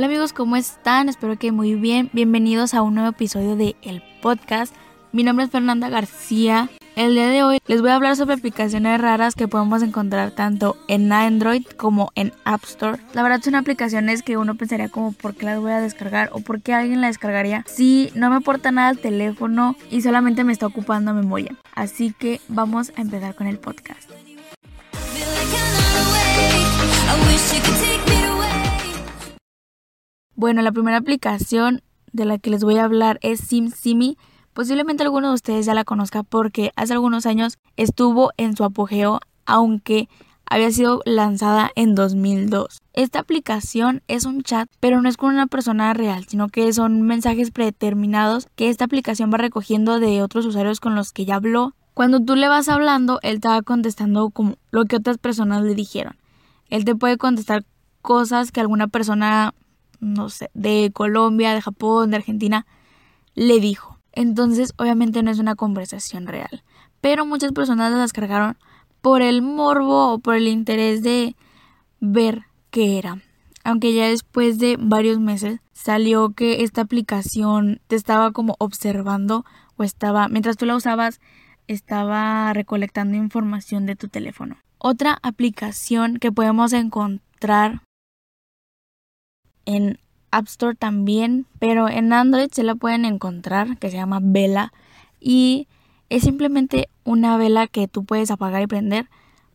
Hola amigos, ¿cómo están? Espero que muy bien. Bienvenidos a un nuevo episodio de El Podcast. Mi nombre es Fernanda García. El día de hoy les voy a hablar sobre aplicaciones raras que podemos encontrar tanto en Android como en App Store. La verdad son aplicaciones que uno pensaría como por qué las voy a descargar o por qué alguien la descargaría si no me aporta nada al teléfono y solamente me está ocupando memoria. Así que vamos a empezar con el podcast. Bueno, la primera aplicación de la que les voy a hablar es SimSimi. Posiblemente alguno de ustedes ya la conozca porque hace algunos años estuvo en su apogeo, aunque había sido lanzada en 2002. Esta aplicación es un chat, pero no es con una persona real, sino que son mensajes predeterminados que esta aplicación va recogiendo de otros usuarios con los que ya habló. Cuando tú le vas hablando, él te va contestando como lo que otras personas le dijeron. Él te puede contestar cosas que alguna persona no sé, de Colombia, de Japón, de Argentina, le dijo. Entonces, obviamente no es una conversación real. Pero muchas personas la descargaron por el morbo o por el interés de ver qué era. Aunque ya después de varios meses salió que esta aplicación te estaba como observando o estaba, mientras tú la usabas, estaba recolectando información de tu teléfono. Otra aplicación que podemos encontrar en App Store también, pero en Android se la pueden encontrar, que se llama Vela. Y es simplemente una vela que tú puedes apagar y prender,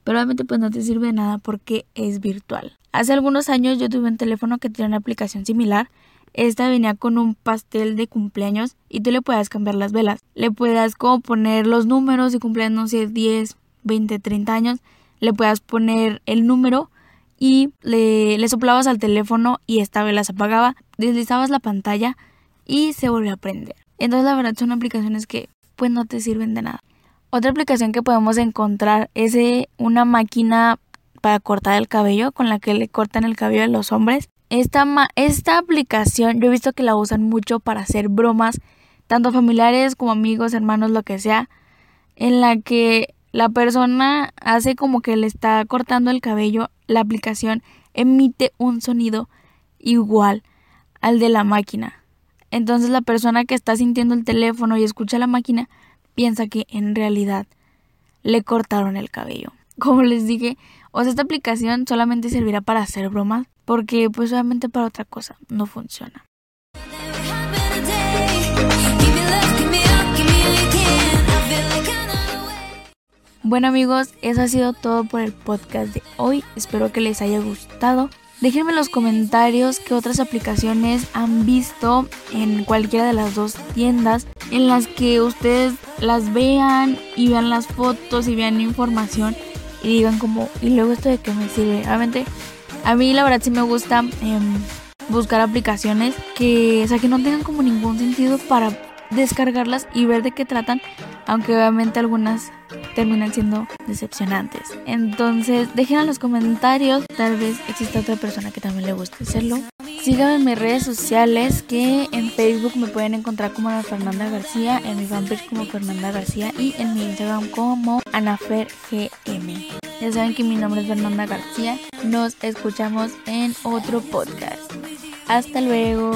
pero obviamente pues no te sirve de nada porque es virtual. Hace algunos años yo tuve un teléfono que tenía una aplicación similar. Esta venía con un pastel de cumpleaños y tú le puedes cambiar las velas. Le puedas como poner los números y cumpleaños, no sé, 10, 20, 30 años. Le puedas poner el número y le, le soplabas al teléfono y esta vela se apagaba, deslizabas la pantalla y se volvió a prender. Entonces la verdad son aplicaciones que pues no te sirven de nada. Otra aplicación que podemos encontrar es una máquina para cortar el cabello con la que le cortan el cabello a los hombres. Esta, esta aplicación yo he visto que la usan mucho para hacer bromas, tanto familiares como amigos, hermanos, lo que sea, en la que la persona hace como que le está cortando el cabello, la aplicación emite un sonido igual al de la máquina. Entonces la persona que está sintiendo el teléfono y escucha la máquina piensa que en realidad le cortaron el cabello. Como les dije, o sea, esta aplicación solamente servirá para hacer bromas porque pues obviamente para otra cosa no funciona. Bueno amigos, eso ha sido todo por el podcast de hoy. Espero que les haya gustado. Déjenme en los comentarios qué otras aplicaciones han visto en cualquiera de las dos tiendas en las que ustedes las vean y vean las fotos y vean información y digan como, ¿y luego esto de qué me sirve? Obviamente, a mí la verdad sí me gusta em, buscar aplicaciones que, o sea, que no tengan como ningún sentido para descargarlas y ver de qué tratan, aunque obviamente algunas terminan siendo decepcionantes. Entonces, dejen en los comentarios, tal vez exista otra persona que también le guste hacerlo. Síganme en mis redes sociales, que en Facebook me pueden encontrar como Ana Fernanda García, en mi fanpage como Fernanda García y en mi Instagram como AnaferGM. Ya saben que mi nombre es Fernanda García. Nos escuchamos en otro podcast. Hasta luego.